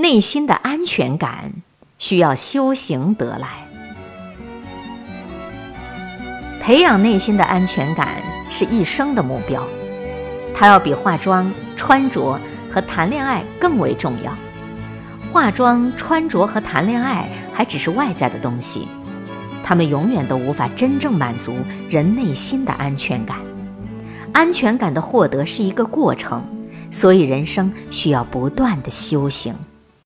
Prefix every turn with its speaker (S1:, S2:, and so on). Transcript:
S1: 内心的安全感需要修行得来。培养内心的安全感是一生的目标它要比化妆穿着和谈恋爱更为重要。化妆穿着和谈恋爱还只是外在的东西他们永远都无法真正满足人内心的安全感。安全感的获得是一个过程所以人生需要不断的修行。